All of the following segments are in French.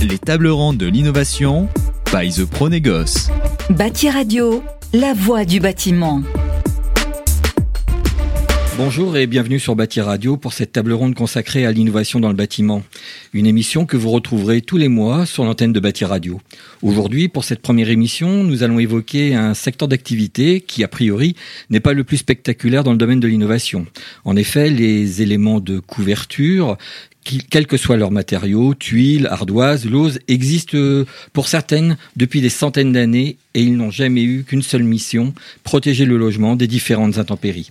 Les tables rondes de l'innovation by The Pronégoce. Bâti Radio, la voix du bâtiment. Bonjour et bienvenue sur Bâti Radio pour cette table ronde consacrée à l'innovation dans le bâtiment. Une émission que vous retrouverez tous les mois sur l'antenne de Bâti Radio. Aujourd'hui, pour cette première émission, nous allons évoquer un secteur d'activité qui, a priori, n'est pas le plus spectaculaire dans le domaine de l'innovation. En effet, les éléments de couverture quels que soient leurs matériaux, tuiles, ardoises, lauses, existent euh, pour certaines depuis des centaines d'années et ils n'ont jamais eu qu'une seule mission, protéger le logement des différentes intempéries.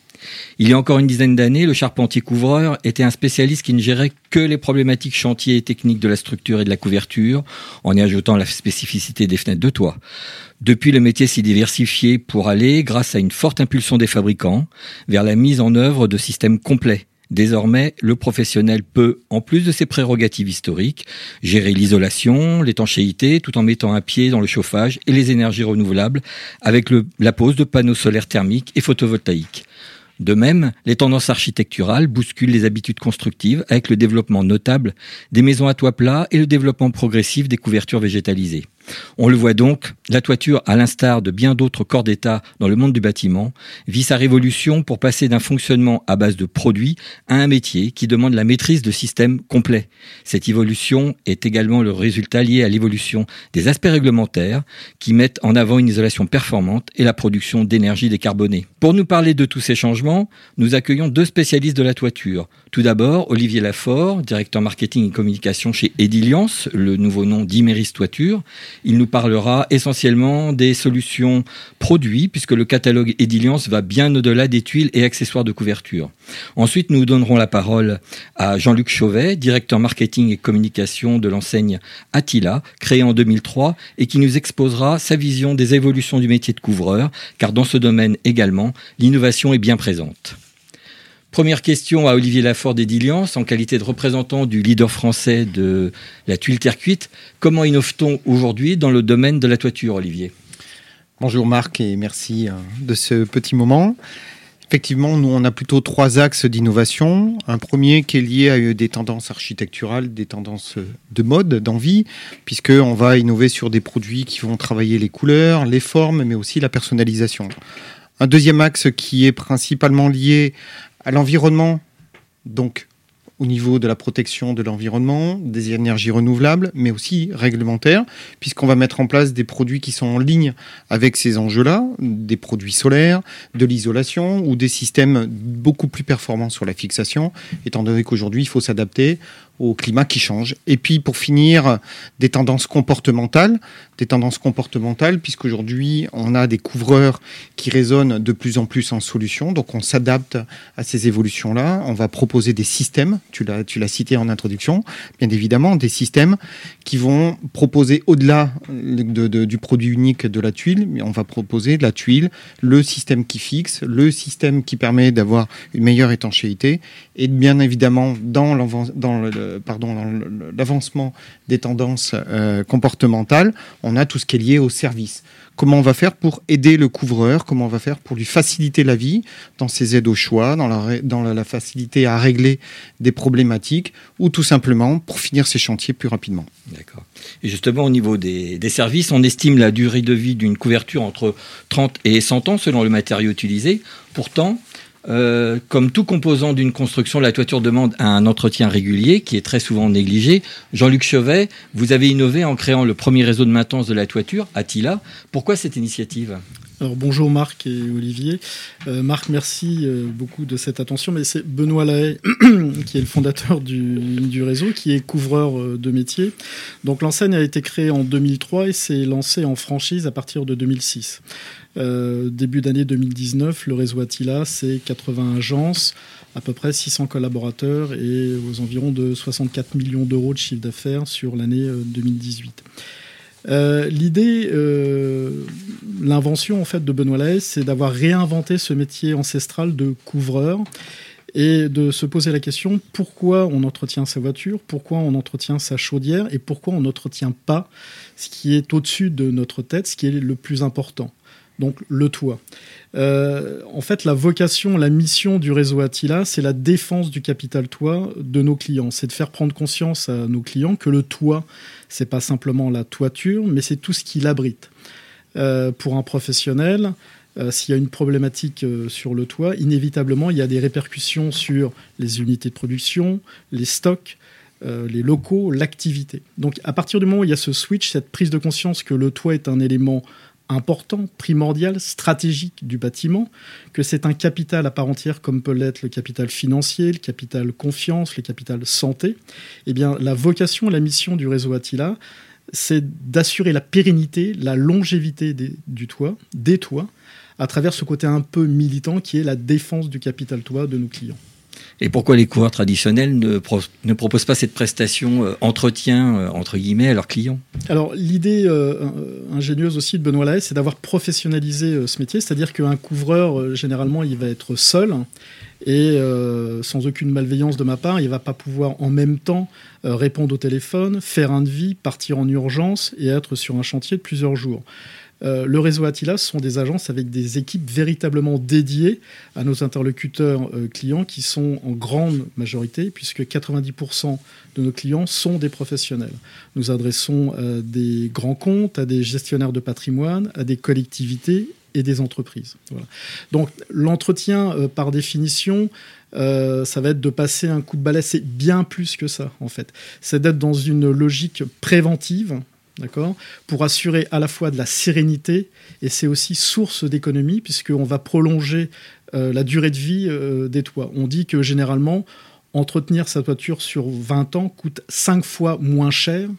Il y a encore une dizaine d'années, le charpentier couvreur était un spécialiste qui ne gérait que les problématiques chantiers et techniques de la structure et de la couverture, en y ajoutant la spécificité des fenêtres de toit. Depuis, le métier s'est diversifié pour aller, grâce à une forte impulsion des fabricants, vers la mise en œuvre de systèmes complets Désormais, le professionnel peut, en plus de ses prérogatives historiques, gérer l'isolation, l'étanchéité, tout en mettant un pied dans le chauffage et les énergies renouvelables avec la pose de panneaux solaires thermiques et photovoltaïques. De même, les tendances architecturales bousculent les habitudes constructives avec le développement notable des maisons à toit plat et le développement progressif des couvertures végétalisées. On le voit donc, la toiture, à l'instar de bien d'autres corps d'État dans le monde du bâtiment, vit sa révolution pour passer d'un fonctionnement à base de produits à un métier qui demande la maîtrise de systèmes complets. Cette évolution est également le résultat lié à l'évolution des aspects réglementaires qui mettent en avant une isolation performante et la production d'énergie décarbonée. Pour nous parler de tous ces changements, nous accueillons deux spécialistes de la toiture. Tout d'abord, Olivier Lafort, directeur marketing et communication chez Ediliance, le nouveau nom d'Imeris Toiture, il nous parlera essentiellement des solutions produits, puisque le catalogue Ediliance va bien au-delà des tuiles et accessoires de couverture. Ensuite, nous donnerons la parole à Jean-Luc Chauvet, directeur marketing et communication de l'enseigne Attila, créée en 2003, et qui nous exposera sa vision des évolutions du métier de couvreur, car dans ce domaine également, l'innovation est bien présente. Première question à Olivier Lafort d'Ediliance, en qualité de représentant du leader français de la tuile terre cuite. Comment innove-t-on aujourd'hui dans le domaine de la toiture, Olivier? Bonjour Marc et merci euh, de ce petit moment. Effectivement, nous, on a plutôt trois axes d'innovation. Un premier qui est lié à des tendances architecturales, des tendances de mode, d'envie, puisqu'on va innover sur des produits qui vont travailler les couleurs, les formes, mais aussi la personnalisation. Un deuxième axe qui est principalement lié à l'environnement, donc au niveau de la protection de l'environnement, des énergies renouvelables, mais aussi réglementaires, puisqu'on va mettre en place des produits qui sont en ligne avec ces enjeux-là, des produits solaires, de l'isolation ou des systèmes beaucoup plus performants sur la fixation, étant donné qu'aujourd'hui, il faut s'adapter au climat qui change. Et puis pour finir, des tendances comportementales, des tendances comportementales, puisqu'aujourd'hui on a des couvreurs qui résonnent de plus en plus en solution, donc on s'adapte à ces évolutions-là. On va proposer des systèmes, tu l'as, cité en introduction, bien évidemment, des systèmes qui vont proposer au-delà du produit unique de la tuile, mais on va proposer de la tuile, le système qui fixe, le système qui permet d'avoir une meilleure étanchéité, et bien évidemment dans, dans le pardon, l'avancement des tendances euh, comportementales, on a tout ce qui est lié au service. Comment on va faire pour aider le couvreur Comment on va faire pour lui faciliter la vie dans ses aides au choix, dans la, dans la facilité à régler des problématiques ou tout simplement pour finir ses chantiers plus rapidement D'accord. Et justement, au niveau des, des services, on estime la durée de vie d'une couverture entre 30 et 100 ans selon le matériau utilisé. Pourtant, euh, comme tout composant d'une construction, la toiture demande un entretien régulier qui est très souvent négligé. Jean-Luc Chevet, vous avez innové en créant le premier réseau de maintenance de la toiture, Attila. Pourquoi cette initiative? Alors bonjour Marc et Olivier. Euh, Marc, merci euh, beaucoup de cette attention, mais c'est Benoît Lahaye qui est le fondateur du, réseau, qui est couvreur de métier. Donc l'enseigne a été créée en 2003 et s'est lancée en franchise à partir de 2006. Euh, début d'année 2019, le réseau Attila, c'est 80 agences, à peu près 600 collaborateurs et aux environs de 64 millions d'euros de chiffre d'affaires sur l'année 2018. Euh, euh, l'idée, l'invention en fait de Benoît Laes, c'est d'avoir réinventé ce métier ancestral de couvreur et de se poser la question pourquoi on entretient sa voiture, pourquoi on entretient sa chaudière et pourquoi on n'entretient pas ce qui est au-dessus de notre tête, ce qui est le plus important. Donc le toit. Euh, en fait, la vocation, la mission du réseau Attila, c'est la défense du capital toit de nos clients. C'est de faire prendre conscience à nos clients que le toit, c'est pas simplement la toiture, mais c'est tout ce qui l'abrite. Euh, pour un professionnel, euh, s'il y a une problématique sur le toit, inévitablement, il y a des répercussions sur les unités de production, les stocks, les locaux, l'activité. Donc à partir du moment où il y a ce switch, cette prise de conscience que le toit est un élément important, primordial, stratégique du bâtiment, que c'est un capital à part entière comme peut l'être le capital financier, le capital confiance, le capital santé, eh bien la vocation, la mission du réseau Attila, c'est d'assurer la pérennité, la longévité du toit, des toits, à travers ce côté un peu militant qui est la défense du capital toit de nos clients. Et pourquoi les couvreurs traditionnels ne, ne proposent pas cette prestation euh, entretien, euh, entre guillemets, à leurs clients? Alors, l'idée euh, ingénieuse aussi de Benoît Lahaye, c'est d'avoir professionnalisé ce métier, c'est-à-dire qu'un couvreur, généralement, il va être seul. Et sans aucune malveillance de ma part, il ne va pas pouvoir en même temps répondre au téléphone, faire un devis, partir en urgence et être sur un chantier de plusieurs jours. Euh, le réseau Attila, ce sont des agences avec des équipes véritablement dédiées à nos interlocuteurs euh, clients qui sont en grande majorité, puisque 90% de nos clients sont des professionnels. Nous adressons euh, des grands comptes, à des gestionnaires de patrimoine, à des collectivités et des entreprises. Donc l'entretien, par définition, ça va être de passer un coup de balai, c'est bien plus que ça en fait. C'est d'être dans une logique préventive, d'accord, pour assurer à la fois de la sérénité et c'est aussi source d'économie puisqu'on va prolonger euh, la durée de vie euh, des toits. On dit que généralement, entretenir sa toiture sur 20 ans coûte 5 fois moins cher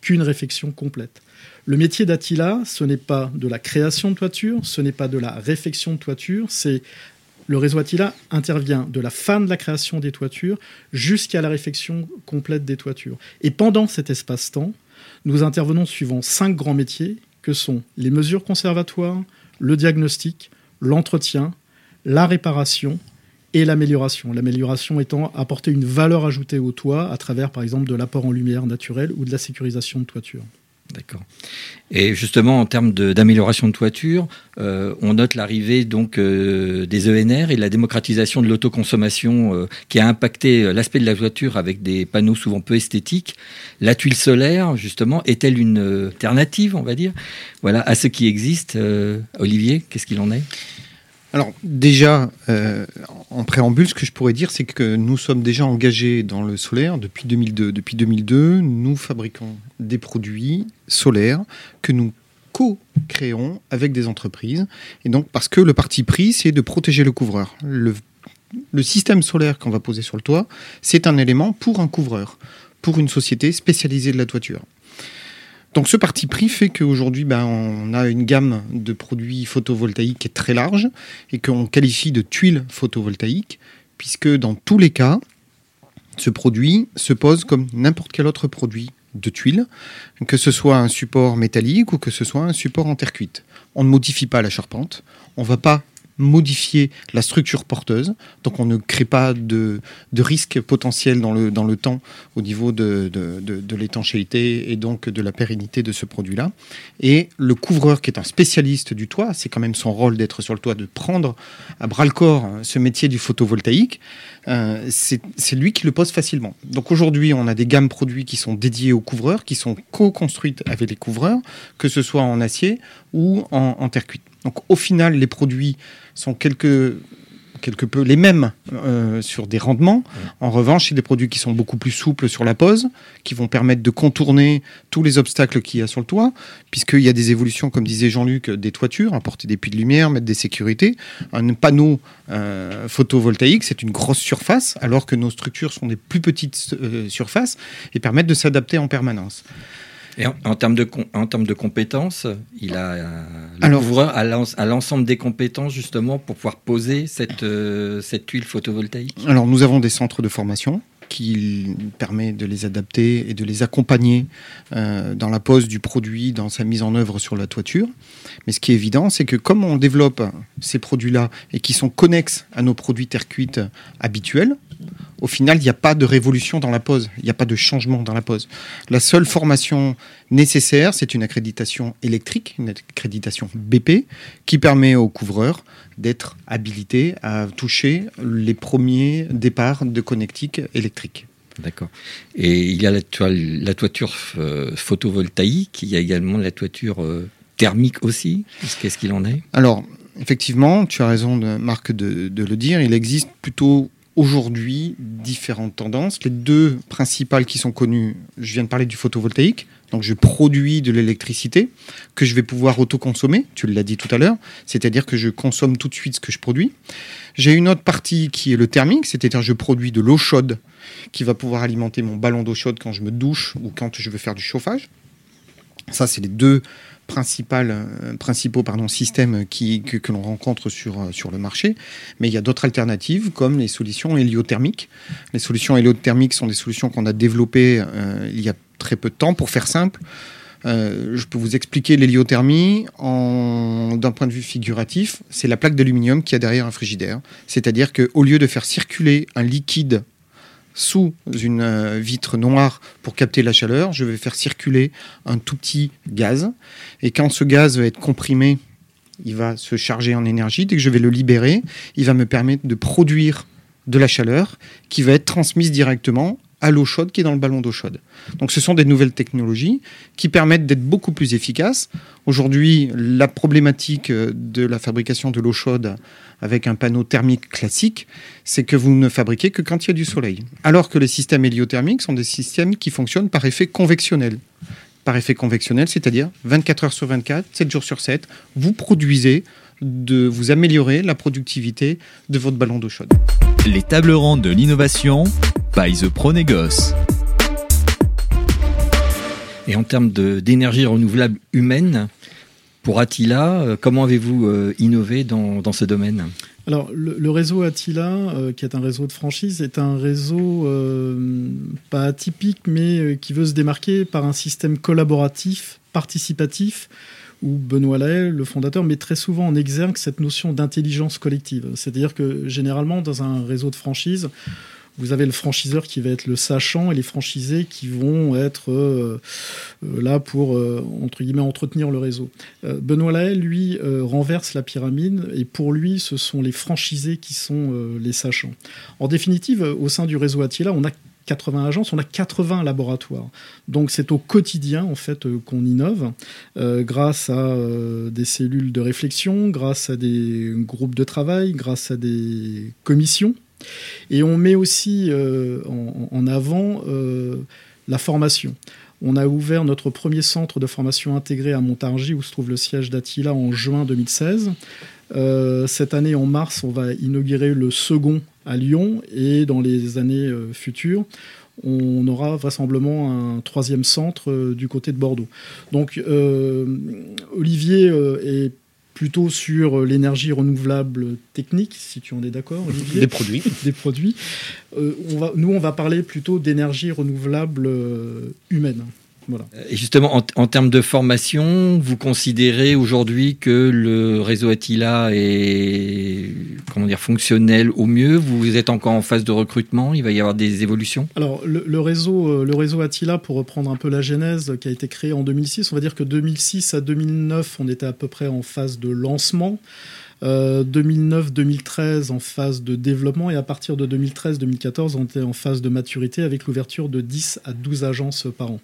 qu'une réfection complète. Le métier d'Attila, ce n'est pas de la création de toiture, ce n'est pas de la réfection de toiture, c'est le réseau Attila intervient de la fin de la création des toitures jusqu'à la réfection complète des toitures. Et pendant cet espace-temps, nous intervenons suivant cinq grands métiers que sont les mesures conservatoires, le diagnostic, l'entretien, la réparation et l'amélioration. L'amélioration étant apporter une valeur ajoutée au toit à travers par exemple de l'apport en lumière naturelle ou de la sécurisation de toiture. D'accord. Et justement, en termes d'amélioration de, toiture, euh, on note l'arrivée donc euh, des ENR et la démocratisation de l'autoconsommation euh, qui a impacté l'aspect de la toiture avec des panneaux souvent peu esthétiques. La tuile solaire, justement, est-elle une alternative, on va dire, voilà, à ce qui existe Olivier, qu'est-ce qu'il en est? Alors déjà, euh, en préambule, ce que je pourrais dire, c'est que nous sommes déjà engagés dans le solaire depuis 2002. Depuis 2002, nous fabriquons des produits solaires que nous co-créons avec des entreprises. Et donc, parce que le parti pris, c'est de protéger le couvreur. Le, le système solaire qu'on va poser sur le toit, c'est un élément pour un couvreur, pour une société spécialisée de la toiture. Donc ce parti pris fait qu'aujourd'hui, ben, on a une gamme de produits photovoltaïques qui est très large et qu'on qualifie de tuiles photovoltaïques, puisque dans tous les cas, ce produit se pose comme n'importe quel autre produit de tuiles, que ce soit un support métallique ou que ce soit un support en terre cuite. On ne modifie pas la charpente, on ne va pas modifier la structure porteuse. Donc on ne crée pas de, risque potentiel dans le, temps au niveau de, l'étanchéité et donc de la pérennité de ce produit-là. Et le couvreur qui est un spécialiste du toit, c'est quand même son rôle d'être sur le toit, de prendre à bras le corps ce métier du photovoltaïque. Euh, c'est lui qui le pose facilement. Donc aujourd'hui, on a des gammes produits qui sont dédiées aux couvreurs, qui sont co-construites avec les couvreurs, que ce soit en acier ou en terre cuite. Donc au final, les produits sont quelque, quelque peu les mêmes euh, sur des rendements. En revanche, c'est des produits qui sont beaucoup plus souples sur la pose, qui vont permettre de contourner tous les obstacles qu'il y a sur le toit, puisqu'il y a des évolutions, comme disait Jean-Luc, des toitures, apporter des puits de lumière, mettre des sécurités. Un panneau euh, photovoltaïque, c'est une grosse surface, alors que nos structures sont des plus petites euh, surfaces et permettent de s'adapter en permanence. Et en, termes de, en termes de compétences, il a, euh, le couvreur a l'ensemble des compétences justement pour pouvoir poser cette, euh, cette tuile photovoltaïque Alors nous avons des centres de formation qui permet de les adapter et de les accompagner euh, dans la pose du produit, dans sa mise en œuvre sur la toiture. Mais ce qui est évident, c'est que comme on développe ces produits-là et qui sont connexes à nos produits terre cuite habituels, Au final, il n'y a pas de révolution dans la pose, il n'y a pas de changement dans la pose. La seule formation nécessaire, c'est une accréditation électrique, une accréditation BP, qui permet aux couvreurs d'être habilités à toucher les premiers départs de connectique électrique. D'accord. Et il y a la, toiture euh, photovoltaïque, il y a également la toiture euh, thermique aussi. Qu'est-ce qu'il en est? Alors, effectivement, tu as raison, Marc, de, de le dire. Il existe plutôt aujourd'hui différentes tendances. Les deux principales qui sont connues, je viens de parler du photovoltaïque. Donc je produis de l'électricité que je vais pouvoir autoconsommer, tu l'as dit tout à l'heure, c'est-à-dire que je consomme tout de suite ce que je produis. J'ai une autre partie qui est le thermique, c'est-à-dire je produis de l'eau chaude qui va pouvoir alimenter mon ballon d'eau chaude quand je me douche ou quand je veux faire du chauffage. Ça, c'est les deux principaux pardon, systèmes qui, que, l'on rencontre sur, euh, sur le marché. Mais il y a d'autres alternatives comme les solutions héliothermiques. Les solutions héliothermiques sont des solutions qu'on a développées euh, il y a très peu de temps. Pour faire simple, je peux vous expliquer l'héliothermie d'un point de vue figuratif. C'est la plaque d'aluminium qui a derrière un frigidaire. C'est-à-dire qu'au lieu de faire circuler un liquide sous une euh, vitre noire pour capter la chaleur, je vais faire circuler un tout petit gaz. Et quand ce gaz va être comprimé, il va se charger en énergie. Dès que je vais le libérer, il va me permettre de produire de la chaleur qui va être transmise directement à l'eau chaude qui est dans le ballon d'eau chaude. Donc ce sont des nouvelles technologies qui permettent d'être beaucoup plus efficaces. Aujourd'hui, la problématique de la fabrication de l'eau chaude avec un panneau thermique classique, c'est que vous ne fabriquez que quand il y a du soleil. Alors que les systèmes héliothermiques sont des systèmes qui fonctionnent par effet convectionnel. Par effet convectionnel, c'est-à-dire 24 heures sur 24, 7 jours sur 7, vous produisez, vous améliorez la productivité de votre ballon d'eau chaude. Les tables rondes de l'innovation by The Pronégos. Et en termes d'énergie renouvelable humaine, pour Attila, euh, comment avez-vous euh, innové dans, ce domaine? Alors, le, réseau Attila, euh, qui est un réseau de franchise, est un réseau pas atypique, mais qui veut se démarquer par un système collaboratif, participatif, où Benoît Lahaye, le fondateur, met très souvent en exergue cette notion d'intelligence collective. C'est-à-dire que généralement, dans un réseau de franchise, vous avez le franchiseur qui va être le sachant et les franchisés qui vont être euh, euh, là pour, euh, entretenir le réseau. Benoît Lahaye, lui, renverse la pyramide et pour lui, ce sont les franchisés qui sont les sachants. En définitive, au sein du réseau Attila, on a 80 agences, on a 80 laboratoires. Donc c'est au quotidien en fait qu'on innove grâce à des cellules de réflexion, grâce à des groupes de travail, grâce à des commissions et on met aussi euh, en, avant euh, la formation. On a ouvert notre premier centre de formation intégré à Montargis, où se trouve le siège d'Attila, en juin 2016. Euh, cette année, en mars, on va inaugurer le second à Lyon, et dans les années futures, on aura vraisemblablement un troisième centre du côté de Bordeaux. Donc, Olivier est plutôt sur euh, l'énergie renouvelable technique, si tu en es d'accord, Olivier. Des produits. Des produits. Euh, on va, nous, on va parler plutôt d'énergie renouvelable euh, humaine. Et justement, en, termes de formation, vous considérez aujourd'hui que le réseau Attila est comment dire, fonctionnel au mieux? Vous êtes encore en phase de recrutement? Il va y avoir des évolutions? Alors, le, réseau, euh, le réseau Attila, pour reprendre un peu la genèse, qui a été créé en 2006, on va dire que 2006 à 2009, on était à peu près en phase de lancement. 2009-2013 euh, en phase de développement et à partir de 2013-2014 on était en phase de maturité avec l'ouverture de 10 à 12 agences par an.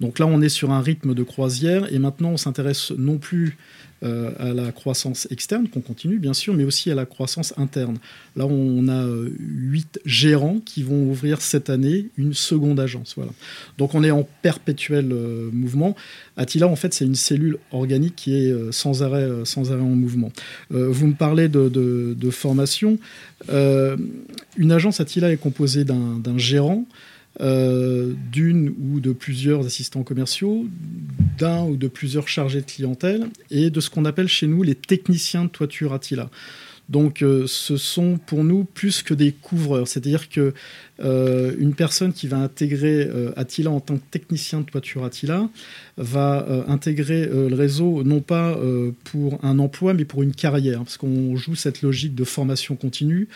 Donc là on est sur un rythme de croisière et maintenant on s'intéresse non plus euh, à la croissance externe, qu'on continue bien sûr, mais aussi à la croissance interne. Là, on a euh, huit gérants qui vont ouvrir cette année une seconde agence. Voilà. Donc on est en perpétuel euh, mouvement. Attila, en fait, c'est une cellule organique qui est sans, arrêt, sans arrêt en mouvement. vous me parlez de, de formation. une agence Attila est composée d'un gérant. Euh, d'une ou de plusieurs assistants commerciaux, d'un ou de plusieurs chargés de clientèle, et de ce qu'on appelle chez nous les techniciens de toiture Attila. Donc, euh, ce sont pour nous plus que des couvreurs. C'est-à-dire que euh, une personne qui va intégrer Attila en tant que technicien de toiture Attila va intégrer le réseau non pas pour un emploi, mais pour une carrière, parce qu'on joue cette logique de formation continue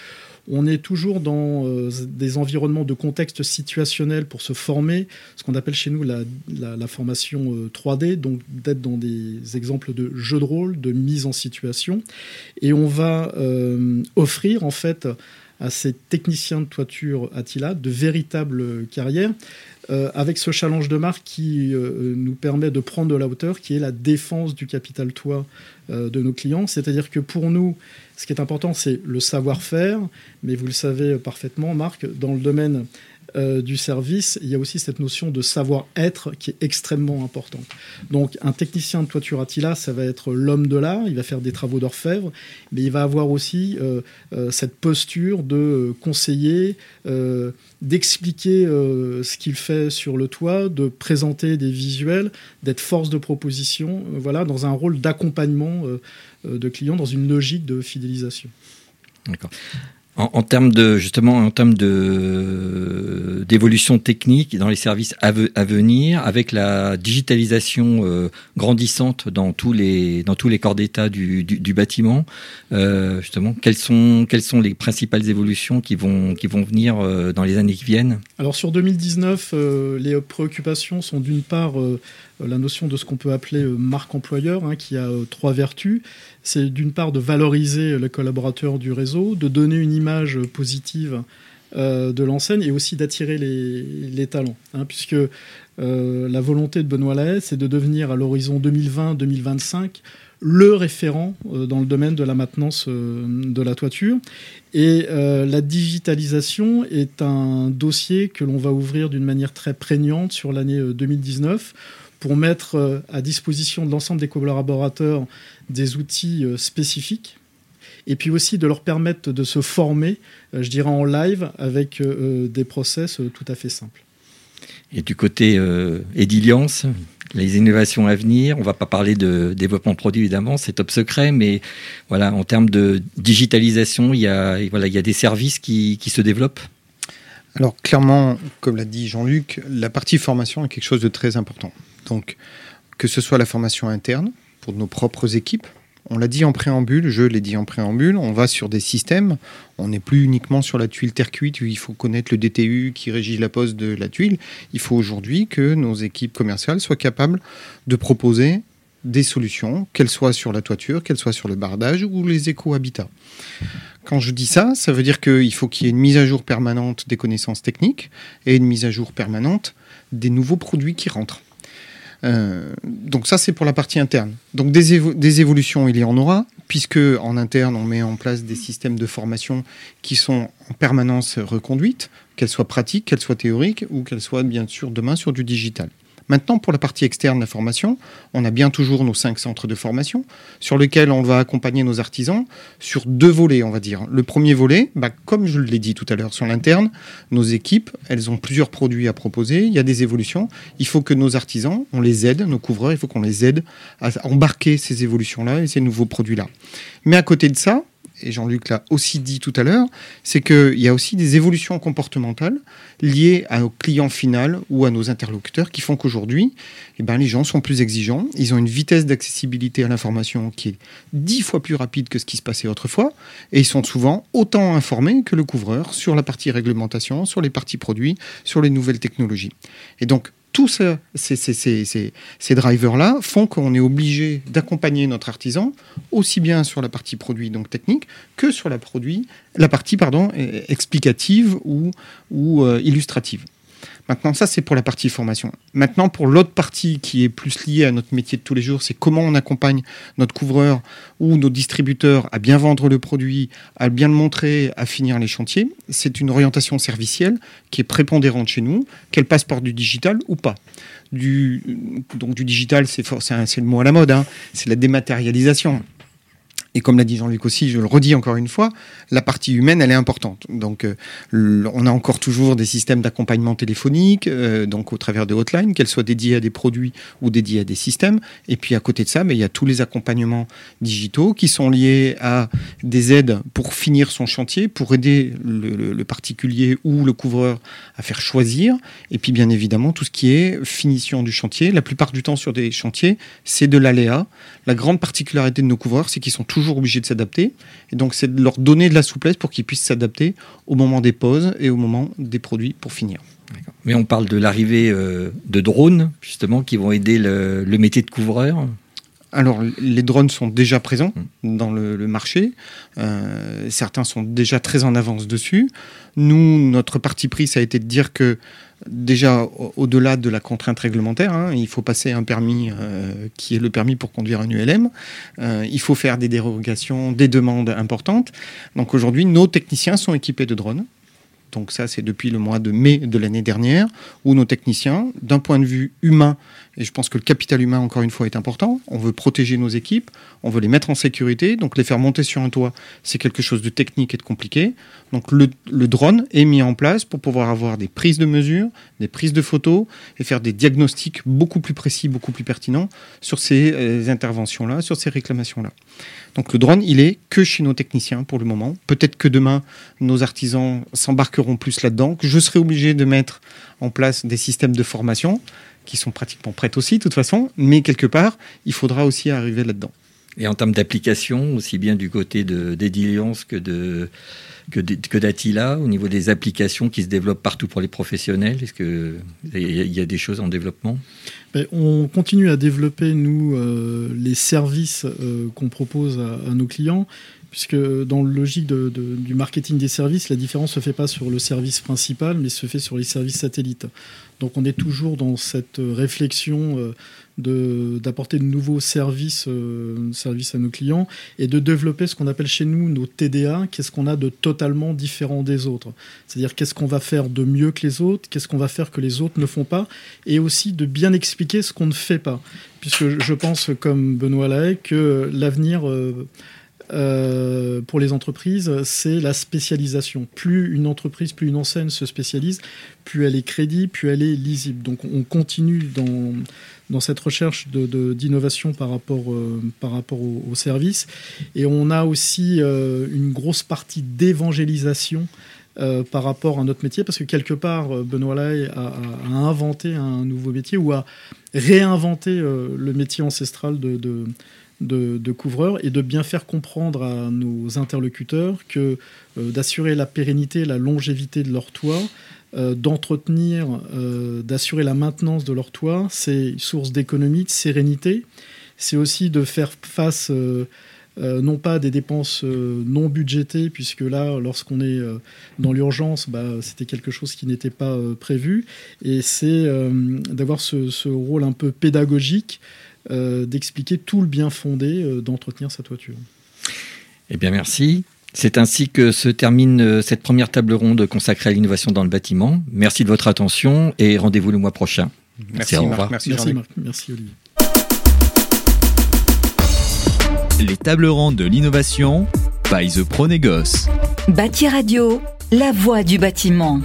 on est toujours dans des environnements de contexte situationnel pour se former, ce qu'on appelle chez nous la, formation 3D, donc d'être dans des exemples de jeux de rôle, de mise en situation. Et on va offrir en fait à ces techniciens de toiture Attila de véritables carrières. Euh, avec ce challenge de marque qui euh, nous permet de prendre de la hauteur, qui est la défense du capital toit euh, de nos clients. C'est-à-dire que pour nous, ce qui est important, c'est le savoir-faire, mais vous le savez parfaitement, Marc, dans le domaine euh, du service, il y a aussi cette notion de savoir-être qui est extrêmement importante. Donc un technicien de toiture Attila, ça va être l'homme de l'art, il va faire des travaux d'orfèvre, mais il va avoir aussi euh, euh, cette posture de conseiller, d'expliquer ce qu'il fait sur le toit, de présenter des visuels, d'être force de proposition, voilà, dans un rôle d'accompagnement de clients, dans une logique de fidélisation. D'accord. En, termes de justement en termes d'évolution technique dans les services à, venir, avec la digitalisation euh, grandissante dans tous les dans tous les corps d'état du, bâtiment, euh, justement, quelles sont quelles sont les principales évolutions qui vont qui vont venir euh, dans les années qui viennent? Alors sur 2019, les préoccupations sont d'une part la notion de ce qu'on peut appeler marque employeur, hein, qui a trois vertus c'est d'une part de valoriser les collaborateurs du réseau, de donner une image positive euh, de l'enseigne et aussi d'attirer les, talents. Hein, puisque euh, la volonté de Benoît Lahaye, c'est de devenir à l'horizon 2020-2025 le référent euh, dans le domaine de la maintenance de la toiture. Et la digitalisation est un dossier que l'on va ouvrir d'une manière très prégnante sur l'année 2019 pour mettre à disposition de l'ensemble des collaborateurs des outils euh, spécifiques et puis aussi de leur permettre de se former, euh, je dirais en live, avec euh, des process tout à fait simples. Et du côté euh, les innovations à venir, on ne va pas parler de développement de produits évidemment, c'est top secret, mais voilà, en termes de digitalisation, il y a, voilà, il y a des services qui, qui se développent Alors clairement, comme l'a dit Jean-Luc, la partie formation est quelque chose de très important. Donc que ce soit la formation interne, pour nos propres équipes. On l'a dit en préambule, je l'ai dit en préambule, on va sur des systèmes, on n'est plus uniquement sur la tuile terre cuite où il faut connaître le DTU qui régit la pose de la tuile. Il faut aujourd'hui que nos équipes commerciales soient capables de proposer des solutions, qu'elles soient sur la toiture, qu'elles soient sur le bardage ou les éco-habitats. Quand je dis ça, ça veut dire qu'il faut qu'il y ait une mise à jour permanente des connaissances techniques et une mise à jour permanente des nouveaux produits qui rentrent. Euh, donc ça, c'est pour la partie interne. Donc des, des, évolutions, il y en aura, puisque en interne, on met en place des systèmes de formation qui sont en permanence reconduites, qu'elles soient pratiques, qu'elles soient théoriques, ou qu'elles soient bien sûr demain sur du digital. Maintenant, pour la partie externe de la formation, on a bien toujours nos cinq centres de formation sur lesquels on va accompagner nos artisans sur deux volets, on va dire. Le premier volet, bah, comme je l'ai dit tout à l'heure sur l'interne, nos équipes, elles ont plusieurs produits à proposer, il y a des évolutions. Il faut que nos artisans, on les aide, nos couvreurs, il faut qu'on les aide à embarquer ces évolutions-là et ces nouveaux produits-là. Mais à côté de ça, et Jean-Luc l'a aussi dit tout à l'heure, c'est qu'il y a aussi des évolutions comportementales liées à nos clients finaux ou à nos interlocuteurs qui font qu'aujourd'hui, eh ben, les gens sont plus exigeants, ils ont une vitesse d'accessibilité à l'information qui est dix fois plus rapide que ce qui se passait autrefois, et ils sont souvent autant informés que le couvreur sur la partie réglementation, sur les parties produits, sur les nouvelles technologies. Et donc, tous ces, drivers-là font qu'on est obligé d'accompagner notre artisan aussi bien sur la partie produit, donc technique, que sur la, partie pardon, explicative ou, ou euh, illustrative. Maintenant, ça, c'est pour la partie formation. Maintenant, pour l'autre partie qui est plus liée à notre métier de tous les jours, c'est comment on accompagne notre couvreur ou nos distributeurs à bien vendre le produit, à bien le montrer, à finir les chantiers. C'est une orientation servicielle qui est prépondérante chez nous, qu'elle passe par du digital ou pas. Du, donc du digital, c'est le mot à la mode, hein. c'est la dématérialisation. Et comme l'a dit Jean-Luc aussi, je le redis encore une fois, la partie humaine, elle est importante. Donc, euh, on a encore toujours des systèmes d'accompagnement téléphonique, euh, donc au travers de hotlines, qu'elles soient dédiées à des produits ou dédiées à des systèmes. Et puis, à côté de ça, mais il y a tous les accompagnements digitaux qui sont liés à des aides pour finir son chantier, pour aider le, le particulier ou le couvreur à faire choisir. Et puis, bien évidemment, tout ce qui est finition du chantier. La plupart du temps, sur des chantiers, c'est de l'aléa. La grande particularité de nos couvreurs, c'est qu'ils sont toujours toujours obligés de s'adapter. Et donc, c'est de leur donner de la souplesse pour qu'ils puissent s'adapter au moment des pauses et au moment des produits pour finir. Mais on parle de l'arrivée euh, de drones, justement, qui vont aider le, métier de couvreur. Alors, les drones sont déjà présents mmh. dans le, marché. Euh, certains sont déjà très en avance dessus. Nous, notre parti pris, ça a été de dire que déjà, au-delà de la contrainte réglementaire, hein, il faut passer un permis euh, qui est le permis pour conduire un ULM. il faut faire des dérogations, des demandes importantes. Donc aujourd'hui, nos techniciens sont équipés de drones. Donc ça, c'est depuis le mois de mai de l'année dernière, où nos techniciens, d'un point de vue humain, et je pense que le capital humain, encore une fois, est important, on veut protéger nos équipes, on veut les mettre en sécurité, donc les faire monter sur un toit, c'est quelque chose de technique et de compliqué. Donc le, drone est mis en place pour pouvoir avoir des prises de mesures, des prises de photos, et faire des diagnostics beaucoup plus précis, beaucoup plus pertinents sur ces euh, interventions-là, sur ces réclamations-là. Donc le drone, il est que chez nos techniciens pour le moment. Peut-être que demain, nos artisans s'embarqueront plus là-dedans, que je serai obligé de mettre en place des systèmes de formation qui sont pratiquement prêts aussi, de toute façon, mais quelque part, il faudra aussi arriver là-dedans. Et en termes d'application, aussi bien du côté de d'Ediliance que de que, d'Attila, au niveau des applications qui se développent partout pour les professionnels Est-ce qu'il y a des choses en développement? Ben, On continue à développer, nous, euh, les services euh, qu'on propose à, nos clients puisque dans le logique du marketing des services, la différence ne se fait pas sur le service principal, mais se fait sur les services satellites. Donc on est toujours dans cette réflexion euh, d'apporter de, nouveaux services, euh, services à nos clients et de développer ce qu'on appelle chez nous nos TDA, qu'est-ce qu'on a de totalement différent des autres. C'est-à-dire qu'est-ce qu'on va faire de mieux que les autres, qu'est-ce qu'on va faire que les autres ne font pas, et aussi de bien expliquer ce qu'on ne fait pas. Puisque je pense, comme Benoît Lahaye, que l'avenir... Euh, euh, pour les entreprises, c'est la spécialisation. Plus une entreprise, plus une enseigne se spécialise, plus elle est crédible, plus elle est lisible. Donc on continue dans, dans cette recherche d'innovation par rapport, euh, par rapport au, au, service. Et on a aussi euh, une grosse partie d'évangélisation par rapport à notre métier, parce que quelque part, Benoît Lai a, inventé un nouveau métier ou a réinventé le métier ancestral de, couvreurs et de bien faire comprendre à nos interlocuteurs que euh, d'assurer la pérennité, la longévité de leur toit, euh, d'entretenir, euh, d'assurer la maintenance de leur toit, c'est source d'économie, de sérénité. C'est aussi de faire face non pas à des dépenses non budgétées, puisque là, lorsqu'on est dans l'urgence, bah, c'était quelque chose qui n'était pas prévu. Et c'est d'avoir ce, rôle un peu pédagogique d'expliquer tout le bien fondé euh, d'entretenir sa toiture. Eh bien, merci. C'est ainsi que se termine euh, cette première table ronde consacrée à l'innovation dans le bâtiment. Merci de votre attention et rendez-vous le mois prochain. Merci, Marc. Merci, merci, Marc. merci Olivier. Les tables rondes de l'innovation by The Pronégoce. Bâti Radio, la voix du bâtiment.